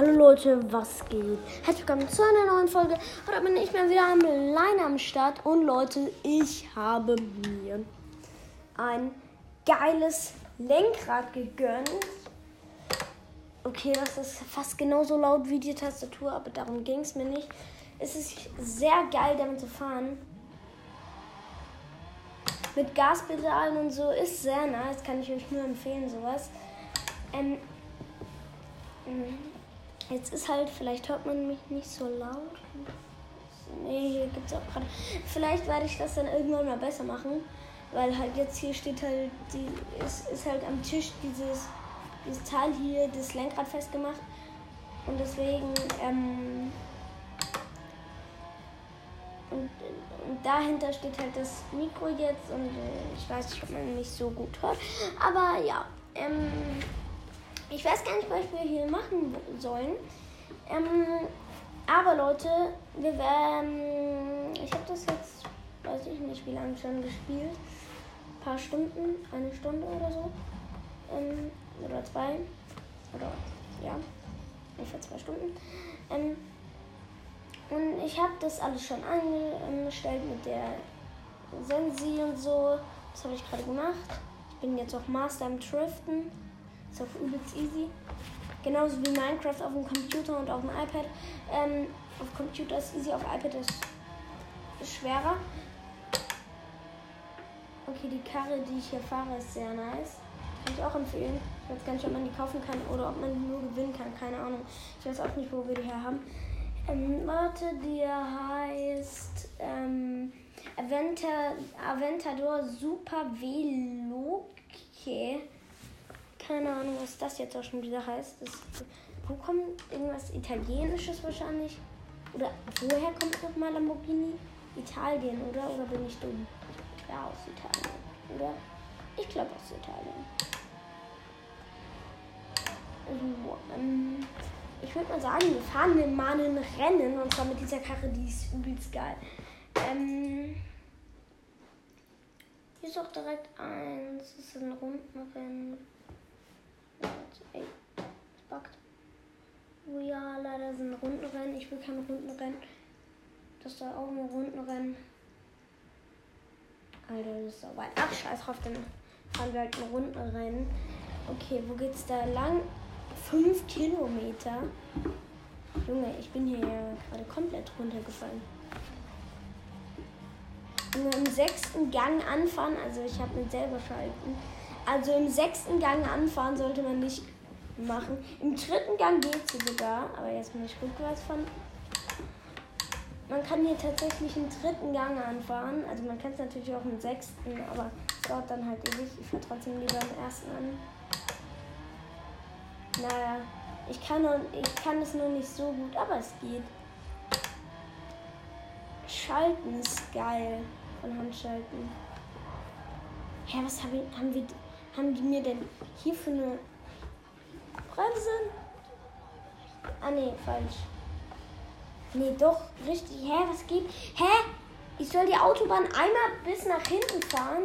Hallo Leute, was geht? Herzlich willkommen zu einer neuen Folge. Heute bin ich mal wieder alleine am Start. Und Leute, ich habe mir ein geiles Lenkrad gegönnt. Okay, das ist fast genauso laut wie die Tastatur, aber darum ging es mir nicht. Es ist sehr geil, damit zu fahren. Mit Gaspedalen und so ist sehr nice, kann ich euch nur empfehlen, sowas. Ähm, Jetzt ist halt, vielleicht hört man mich nicht so laut. Nee, hier gibt es auch gerade. Vielleicht werde ich das dann irgendwann mal besser machen. Weil halt jetzt hier steht halt, die, ist, ist halt am Tisch dieses, dieses Teil hier, das Lenkrad festgemacht. Und deswegen, ähm, und, und dahinter steht halt das Mikro jetzt und äh, ich weiß nicht, ob man mich so gut hört. Aber ja, ähm, ich weiß gar nicht, was wir hier machen sollen. Ähm, aber Leute, wir werden. Ich habe das jetzt, weiß ich nicht, wie lange schon gespielt. Ein paar Stunden, eine Stunde oder so. Ähm, oder zwei. Oder ja, ungefähr zwei Stunden. Ähm, und ich habe das alles schon angestellt mit der Sensi und so. Das habe ich gerade gemacht. Ich bin jetzt auch Master im Driften. Ist auch übelst easy. Genauso wie Minecraft auf dem Computer und auf dem iPad. Ähm, auf Computer ist easy, auf iPad ist, ist schwerer. Okay, die Karre, die ich hier fahre, ist sehr nice. Kann ich auch empfehlen. Ich weiß gar nicht, ob man die kaufen kann oder ob man die nur gewinnen kann. Keine Ahnung. Ich weiß auch nicht, wo wir die her haben. Ähm, warte, der heißt ähm, Aventa, Aventador Super Veloce keine Ahnung, was das jetzt auch schon wieder heißt. Das, wo kommt irgendwas Italienisches wahrscheinlich? Oder woher kommt nochmal Lamborghini? Italien, oder? Oder bin ich dumm? Ja, aus Italien, oder? Ich glaube aus Italien. So, ähm, ich würde mal sagen, wir fahren mal ein Rennen und zwar mit dieser Karre, die ist übelst geil. Ähm, hier ist auch direkt eins, das ist ein Rundenrennen. Ey, backt. Oh ja, leider sind Rundenrennen. Ich will kein Rundenrennen. Das soll auch ein Rundenrennen. Alter, das ist so weit. Ach, scheiß drauf, dann fahren wir halt ein Rundenrennen. Okay, wo geht's da lang? Fünf Kilometer. Junge, ich bin hier ja gerade komplett runtergefallen. Nur im sechsten Gang anfahren, also ich habe mit selber schalten. Also im sechsten Gang anfahren sollte man nicht machen. Im dritten Gang geht sie sogar, aber jetzt muss ich rückwärts fahren. Man kann hier tatsächlich im dritten Gang anfahren. Also man kann es natürlich auch im sechsten, aber es dauert dann halt ewig. Ich fahre trotzdem lieber im ersten an. Naja, ich kann, noch, ich kann es nur nicht so gut, aber es geht. Schalten ist geil von Handschalten. Hä, was hab ich, haben wir haben die mir denn hier für eine Bremse? Ah ne, falsch. Nee, doch, richtig. Hä, was geht? Hä? Ich soll die Autobahn einmal bis nach hinten fahren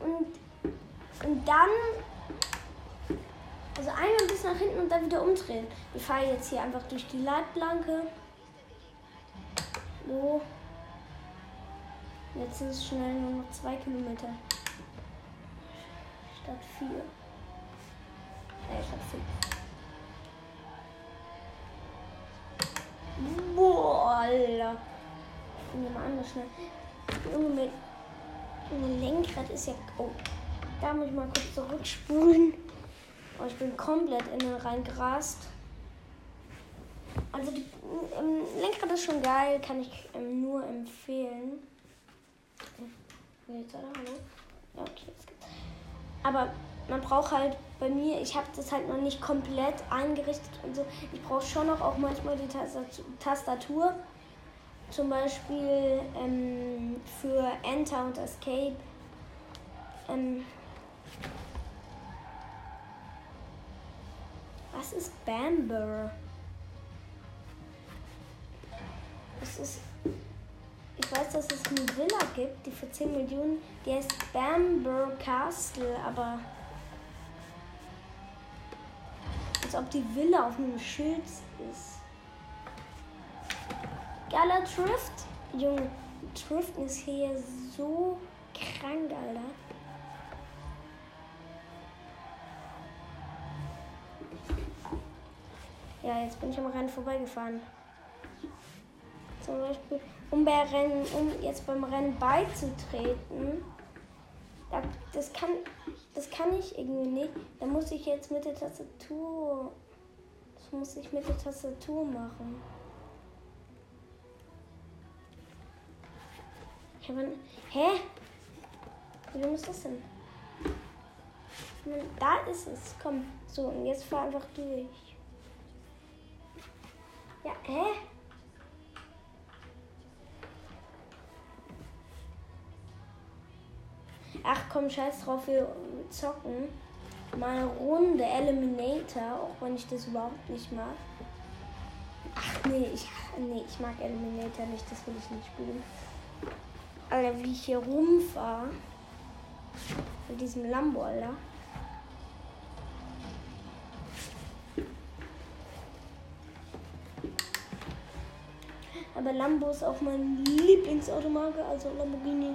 und, und dann. Also einmal bis nach hinten und dann wieder umdrehen. Wir fahren jetzt hier einfach durch die Leitplanke. So. Jetzt sind es schnell nur noch zwei Kilometer statt 4. Äh, statt 5. Boah, Alter. Nehmen wir mal anders schnell. Junge, mit ein Lenkrad ist ja. Oh, da muss ich mal kurz zurückspulen. Oh, ich bin komplett in den reingerast. Also die ähm, Lenkrad ist schon geil, kann ich ähm, nur empfehlen. Jetzt, oder? Hallo? Ja, okay, jetzt. Aber man braucht halt bei mir, ich habe das halt noch nicht komplett eingerichtet und so. Ich brauche schon noch auch manchmal die Tastatur. Zum Beispiel ähm, für Enter und Escape. Ähm, was ist Bamber? Das ist ich weiß, dass es eine Villa gibt, die für 10 Millionen, die heißt Bamber Castle, aber als ob die Villa auf einem Schild ist. Geiler Drift. Junge, Driften ist hier so krank, Alter. Ja, jetzt bin ich am Rennen vorbeigefahren. Zum Beispiel, um, bei Rennen, um jetzt beim Rennen beizutreten, das kann, das kann ich irgendwie nicht. Da muss ich jetzt mit der Tastatur, das muss ich mit der Tastatur machen. Hä? Wie muss das denn? Da ist es. Komm. So, und jetzt fahr einfach durch. Ja, hä? Ach komm, scheiß drauf, wir zocken. Mal eine Runde Eliminator, auch wenn ich das überhaupt nicht mag. Ach nee, ich, nee, ich mag Eliminator nicht, das will ich nicht spielen. Alter, wie ich hier rumfahre. Mit diesem Lambo, Alter. Aber Lambo ist auch mein Lieblingsautomarke, also Lamborghini.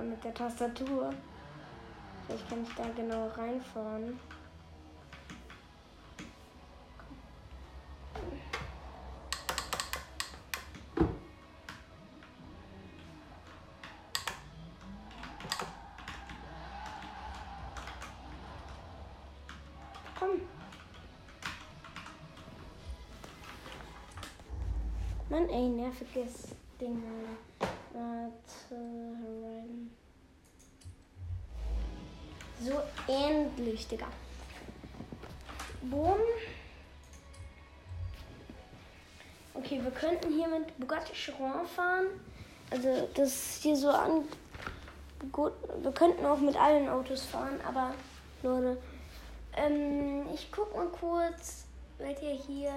Mal mit der Tastatur. Vielleicht kann ich da genau reinfahren. Komm. Mann, ey, nerviges Ding, Alter. Warte, rein. So endlich, Digga. Boom. Okay, wir könnten hier mit Bugatti Chiron fahren. Also das ist hier so an. Gut, wir könnten auch mit allen Autos fahren, aber Leute, ähm, ich guck mal kurz, welcher hier.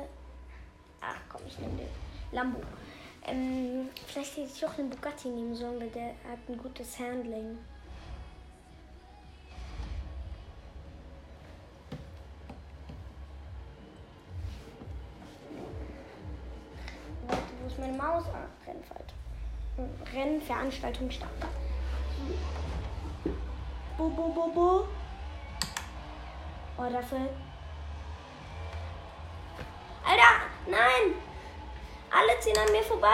Ach komm, ich nehme den Lambo. Ähm, vielleicht hätte ich auch den Bugatti nehmen sollen, weil der hat ein gutes Handling. Rennveranstaltung starten. Bo, bo, bo, bo. Oh, dafür. Alter, nein! Alle ziehen an mir vorbei.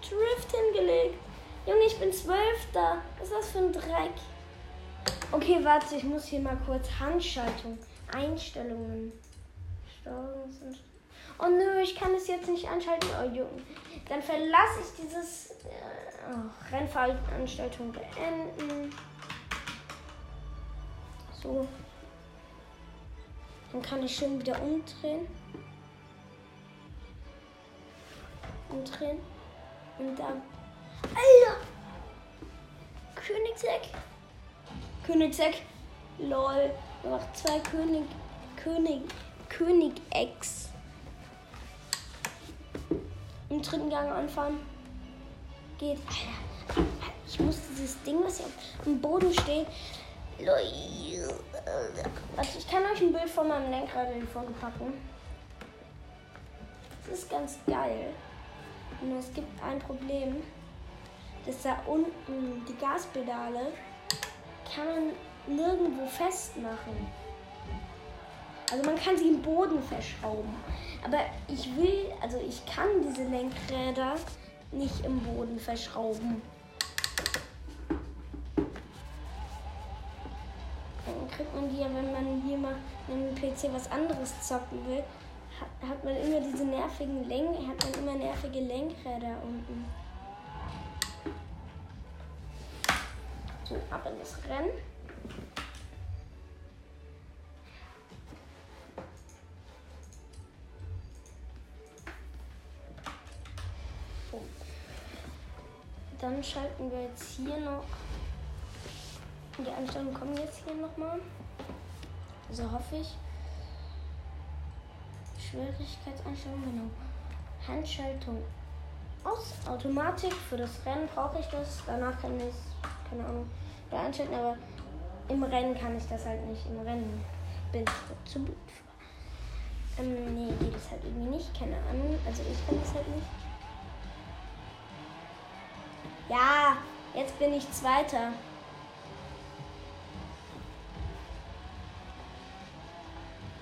Drift hingelegt. Junge, ich bin Zwölfter. Was ist das für ein Dreck? Okay, warte, ich muss hier mal kurz Handschaltung. Einstellungen. Steuerungs Oh nö, ich kann es jetzt nicht anschalten. Oh Junge. Dann verlasse ich dieses äh, oh, Rennveranstaltung beenden. So. Dann kann ich schön wieder umdrehen. Umdrehen. Und dann. Alter! Königseck. Königseck. Lol. Noch zwei König. König. König-Ex. Im dritten Gang anfahren. Geht. Alter. Ich muss dieses Ding, was hier dem Boden steht. Also ich kann euch ein Bild von meinem Lenkrad in die Folge packen. Das ist ganz geil. Nur es gibt ein Problem. Dass da unten die Gaspedale kann man nirgendwo festmachen. Also man kann sie im Boden verschrauben. Aber ich will, also ich kann diese Lenkräder nicht im Boden verschrauben. Dann kriegt man die ja, wenn man hier mal mit dem PC was anderes zocken will, hat, man immer diese nervigen Lenk, hat man immer nervige Lenkräder unten. So, ab in das Rennen. Schalten wir jetzt hier noch Die Einstellungen kommen jetzt hier nochmal. So hoffe ich. Schwierigkeitseinstellung, genau. Handschaltung aus. Automatik. Für das Rennen brauche ich das. Danach kann ich es, keine Ahnung, da einschalten. Aber im Rennen kann ich das halt nicht. Im Rennen bin ich zu blöd für. Ähm, nee, geht das halt irgendwie nicht. Keine Ahnung. Also ich kann das halt nicht. Ja, jetzt bin ich Zweiter.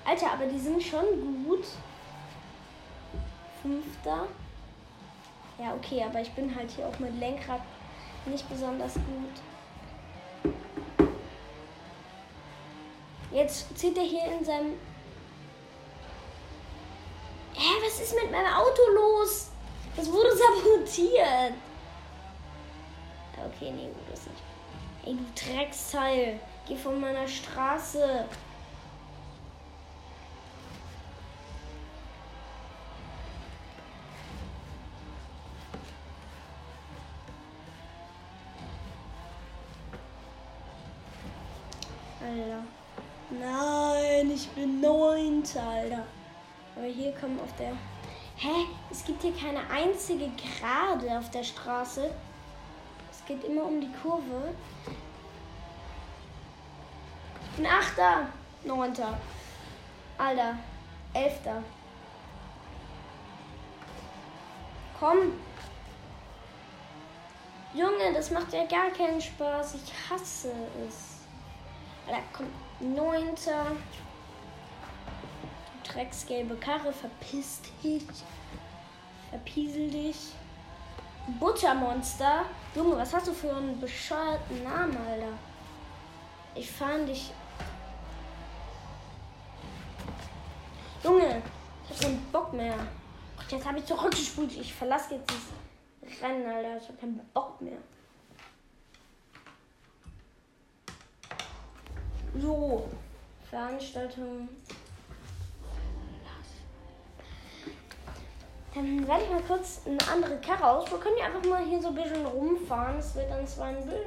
Alter, aber die sind schon gut. Fünfter. Ja, okay, aber ich bin halt hier auch mit Lenkrad nicht besonders gut. Jetzt zieht er hier in seinem. Hä, was ist mit meinem Auto los? Das wurde sabotiert. Okay, nee, gut, das nicht. Ey, du Drecksteil. Geh von meiner Straße. Alter. Nein, ich bin neunter, Alter. Aber hier kommen auf der. Hä? Es gibt hier keine einzige Gerade auf der Straße. Geht immer um die Kurve. Ich bin Achter. Neunter. Alter. Elfter. Komm. Junge, das macht ja gar keinen Spaß. Ich hasse es. Da kommt neunter. Drecksgelbe Karre, verpiss dich. Verpiesel dich. Buttermonster. Junge, was hast du für einen bescheuerten Namen, Alter? Ich fahre dich. Junge, ich hab keinen Bock mehr. Jetzt habe ich zurückgespult. Ich verlasse jetzt das Rennen, Alter. Ich hab keinen Bock mehr. So, Veranstaltung. Dann werde ich mal kurz eine andere Karre aus. Wir können ja einfach mal hier so ein bisschen rumfahren. Es wird dann zwar ein bisschen.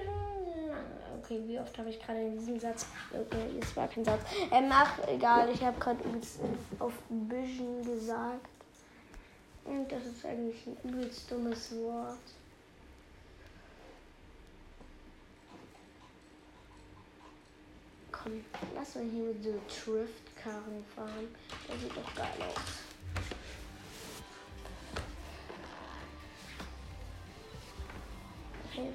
Okay, wie oft habe ich gerade in diesem Satz. Okay, das war kein Satz. Ähm, ach, egal. Ich habe gerade auf ein bisschen gesagt. Und das ist eigentlich ein übelst dummes Wort. komm, lass mal hier mit so Drift-Karren fahren. Das sieht doch geil aus. Okay.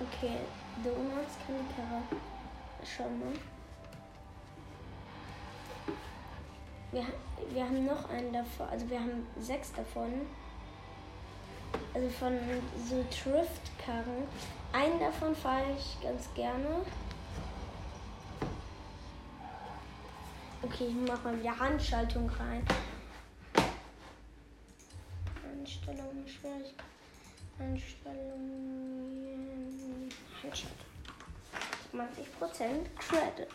Okay, Donuts kann die Karre schon mal. Wir, wir haben noch einen davon, also wir haben sechs davon. Also von so Drift-Karren. Einen davon fahre ich ganz gerne. Okay, ich mache mal wieder Handschaltung rein. Einstellung, Schwierigkeit. Einstellung. Handschaltung. 20% Credits.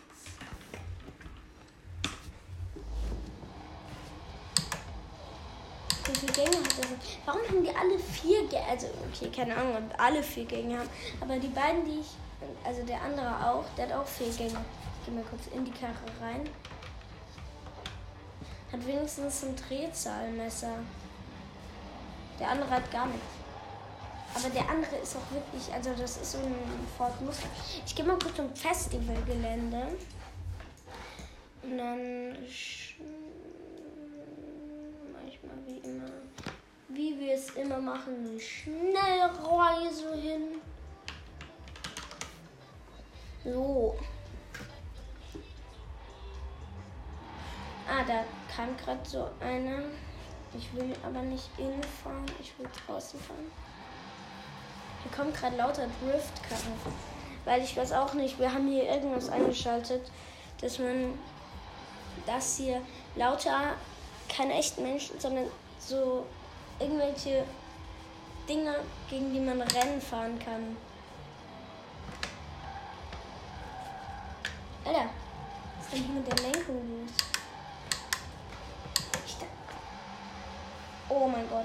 Wie viele Gänge hat das? Warum haben die alle vier Gänge? Also, okay, keine Ahnung, ob alle vier Gänge haben. Aber die beiden, die ich, also der andere auch, der hat auch vier Gänge. Ich gehe mal kurz in die Karre rein. Hat wenigstens ein Drehzahlmesser. Der andere hat gar nichts. Aber der andere ist auch wirklich, also das ist so ein Ford Mustang. Ich gehe mal kurz zum Festivalgelände. Und dann wie immer. Wie wir es immer machen. Eine Schnellreise hin. So. Ah, da kam gerade so einer. Ich will aber nicht innen fahren, ich will draußen fahren. Hier kommt gerade lauter Driftkarren. Weil ich weiß auch nicht, wir haben hier irgendwas eingeschaltet, dass man das hier lauter keine echten Menschen, sondern so irgendwelche Dinge, gegen die man Rennen fahren kann. Alter, was ist denn hier mit der Lenkung los? Oh mein Gott.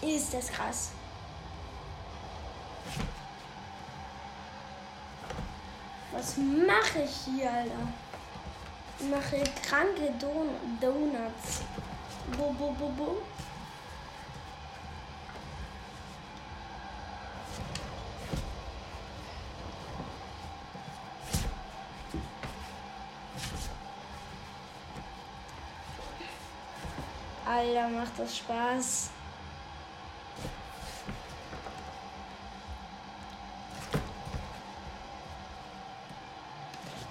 Ist das krass. Was mache ich hier, Alter? Ich mache kranke Don Donuts. Bo, bo, bo, bo. Alter, macht das Spaß.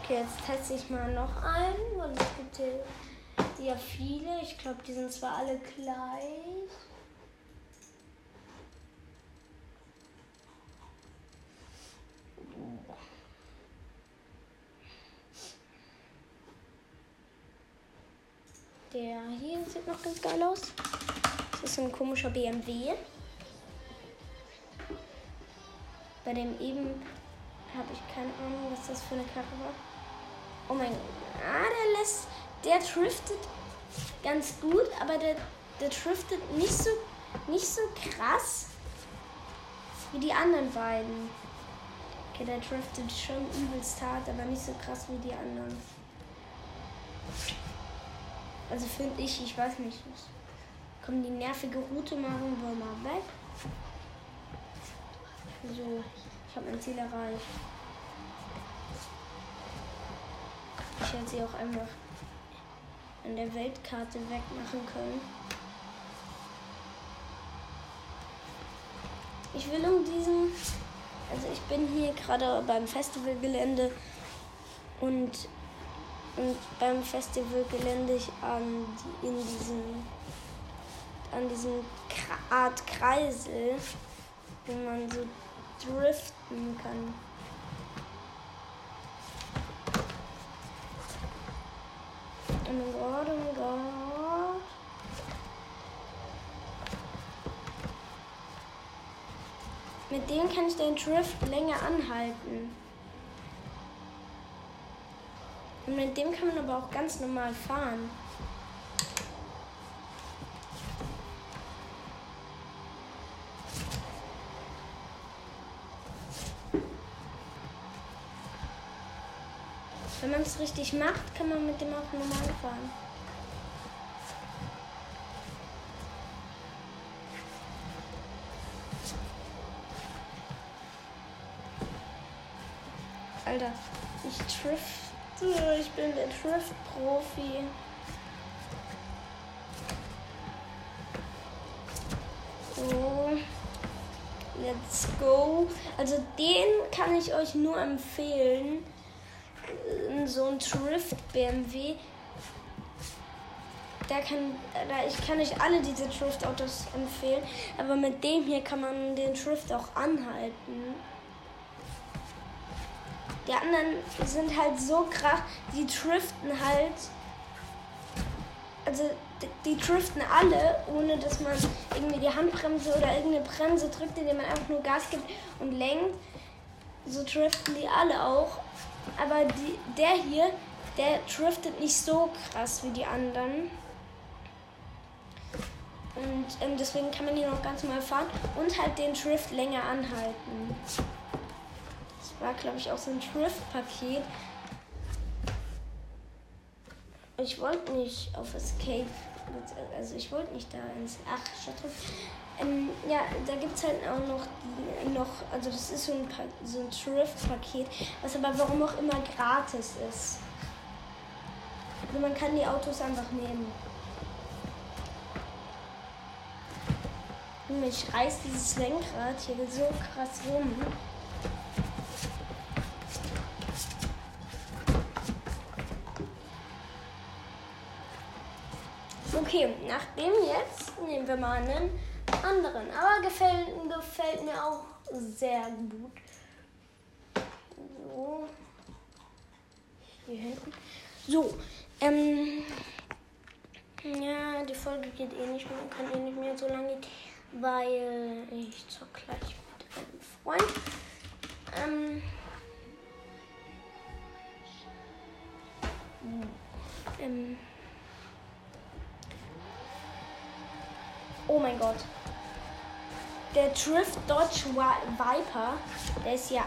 Okay, jetzt teste ich mal noch einen, weil es gibt hier ja viele. Ich glaube, die sind zwar alle gleich. Der hier sieht noch ganz geil aus. Das ist ein komischer BMW. Bei dem eben habe ich keine Ahnung, was das für eine Karre war. Oh mein Gott. Ah, der lässt. Der driftet ganz gut, aber der, der driftet nicht so, nicht so krass wie die anderen beiden. Okay, der driftet schon übelst hart, aber nicht so krass wie die anderen. Also finde ich, ich weiß nicht. Kommen die nervige Route machen wir mal weg. So, ich habe mein Ziel erreicht. Ich hätte sie auch einfach an der Weltkarte wegmachen können. Ich will um diesen. Also ich bin hier gerade beim Festivalgelände und, und beim Festivalgelände ich an in diesem an diesem Art Kreisel, wo man so driften kann. Oh mein Gott, oh mein Gott. Mit dem kann ich den Drift länger anhalten. Und mit dem kann man aber auch ganz normal fahren. Wenn man es richtig macht, kann man mit dem auch normal fahren. Alter, ich drifte. Ich bin der Drift-Profi. So. Let's go. Also den kann ich euch nur empfehlen so ein Drift BMW. Da kann, da, ich kann euch alle diese Drift-Autos empfehlen, aber mit dem hier kann man den Drift auch anhalten. Die anderen sind halt so krass, die driften halt. Also die, die driften alle, ohne dass man irgendwie die Handbremse oder irgendeine Bremse drückt, indem man einfach nur Gas gibt und lenkt. So driften die alle auch. Aber die, der hier, der driftet nicht so krass wie die anderen. Und ähm, deswegen kann man hier noch ganz normal fahren und halt den Drift länger anhalten. War, glaube ich, auch so ein Drift-Paket. Ich wollte nicht auf Escape, also ich wollte nicht da ins. Ach, Stadt ähm, ja, da gibt es halt auch noch, noch, also das ist so ein, so ein Thrift-Paket, was aber warum auch immer gratis ist. Also man kann die Autos einfach nehmen. Ich reiß dieses Lenkrad hier so krass rum. Okay, nachdem jetzt nehmen wir mal einen anderen. Aber gefällt, gefällt mir auch sehr gut. So. Hier hinten. So. Ähm. Ja, die Folge geht eh nicht mehr, kann eh nicht mehr so lange, weil ich zock gleich mit einem Freund. Ähm. Ähm. Oh mein Gott. Der Drift Dodge Viper, der ist ja.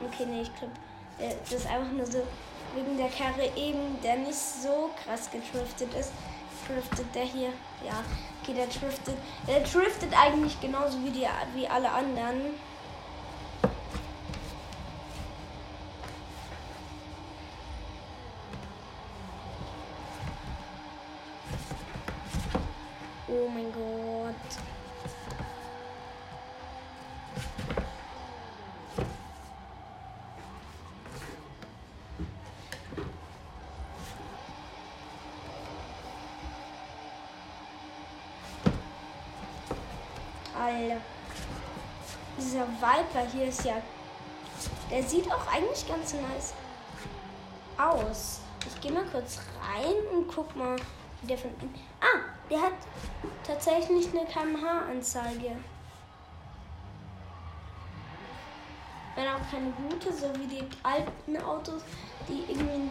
Okay, nee, ich glaube, das ist einfach nur so wegen der Karre eben, der nicht so krass getriftet ist. Driftet der hier. Ja, okay, der driftet. Der driftet eigentlich genauso wie, die, wie alle anderen. Dieser Viper hier ist ja. Der sieht auch eigentlich ganz nice aus. Ich gehe mal kurz rein und guck mal, wie der von. Ah, der hat tatsächlich eine kmh-Anzeige. Wenn auch keine gute, so wie die alten Autos, die irgendwie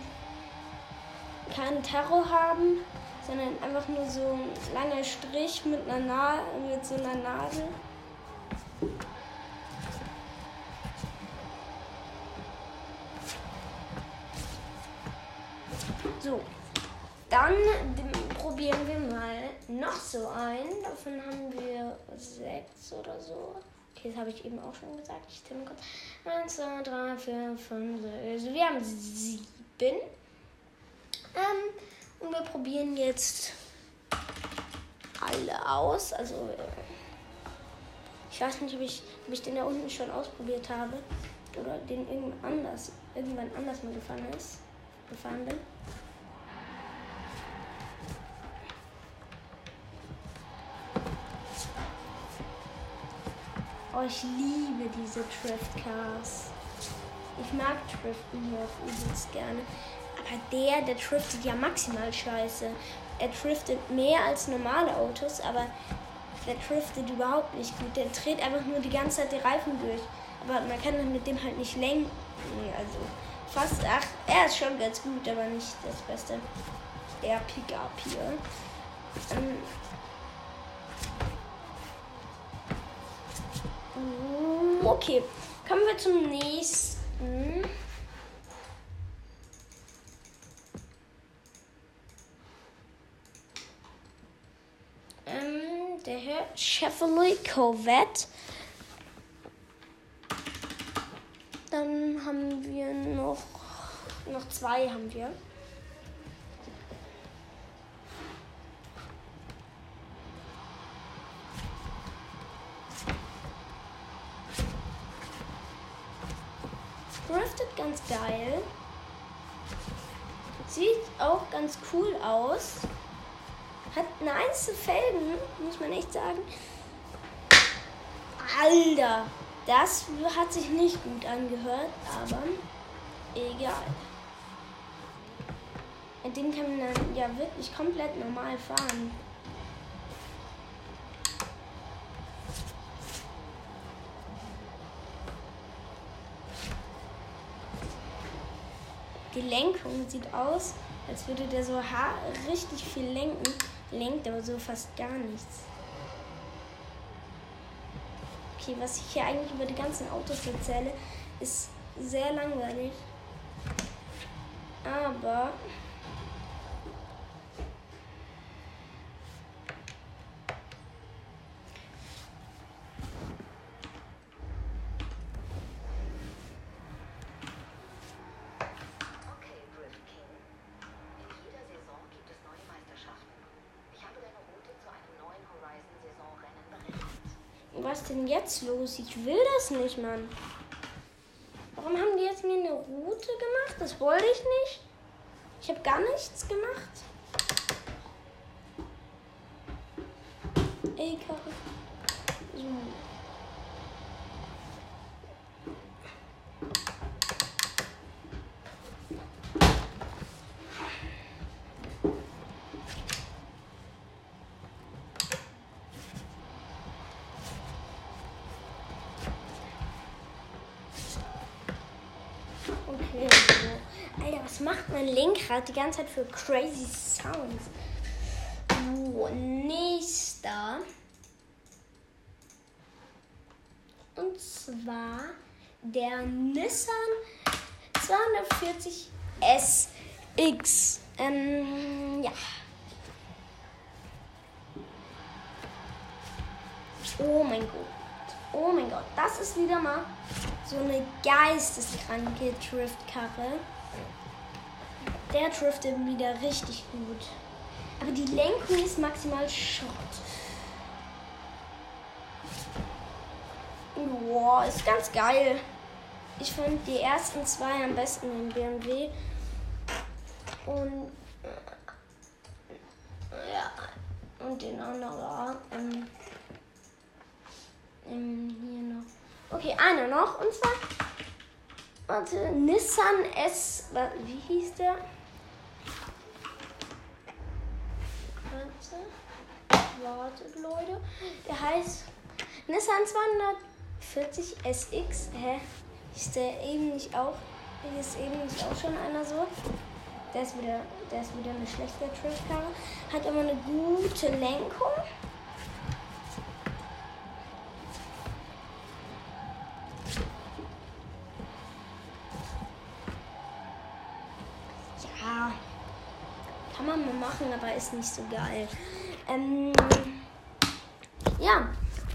keinen Terror haben, sondern einfach nur so ein langer Strich mit einer Na mit so einer Nadel. Dann probieren wir mal noch so ein. Davon haben wir sechs oder so. Okay, das habe ich eben auch schon gesagt. Ich zähle kurz. 1, 2, 3, 4, 5, 6. Also wir haben sieben. Ähm, und wir probieren jetzt alle aus. Also ich weiß nicht, ob ich, ob ich den da unten schon ausprobiert habe. Oder den irgendwann anders, irgendwann anders mal gefahren ist. Gefahren bin. Oh, ich liebe diese Driftcars. Ich mag Driften hier auch übelst gerne. Aber der, der driftet ja maximal scheiße. Er driftet mehr als normale Autos, aber der driftet überhaupt nicht gut. Der dreht einfach nur die ganze Zeit die Reifen durch. Aber man kann dann mit dem halt nicht lenken. Also fast, ach, er ist schon ganz gut, aber nicht das Beste. Der Pickup hier. Ähm, Okay, kommen wir zum nächsten. Ähm, der Herr Chevrolet Corvette. Dann haben wir noch, noch zwei haben wir. Ganz cool aus. Hat nice Felgen, muss man echt sagen. Alter, das hat sich nicht gut angehört, aber egal. Mit dem kann man dann ja wirklich komplett normal fahren. Die Lenkung sieht aus, als würde der so richtig viel lenken. Lenkt aber so fast gar nichts. Okay, was ich hier eigentlich über die ganzen Autos erzähle, ist sehr langweilig. Aber was denn jetzt los? Ich will das nicht, Mann. Warum haben die jetzt mir eine Route gemacht? Das wollte ich nicht. Ich habe gar nichts gemacht. Ey, Karre. So. macht Lenkrad die ganze Zeit für crazy Sounds. So, nächster. Und zwar der Nissan 240 SX. Ähm, ja. Oh mein Gott. Oh mein Gott. Das ist wieder mal so eine geisteskranke Driftkarre. Der driftet wieder richtig gut. Aber die Lenkung ist maximal Schrott. Boah, ist ganz geil. Ich fand die ersten zwei am besten im BMW. Und äh, ja, und den anderen ähm, ähm, hier noch. Okay, einer noch und zwar warte, Nissan S, wie hieß der? Warte, wartet Leute, der heißt Nissan 240 SX. Hä? Ist der eben nicht auch? Ist eben nicht auch schon einer so? Der ist wieder, der ist wieder eine schlechte Driftkarre. Hat aber eine gute Lenkung. Machen, aber ist nicht so geil. Ähm, ja,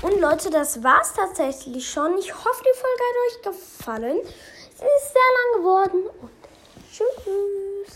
und Leute, das war's tatsächlich schon. Ich hoffe, die Folge hat euch gefallen. Sie ist sehr lang geworden und tschüss.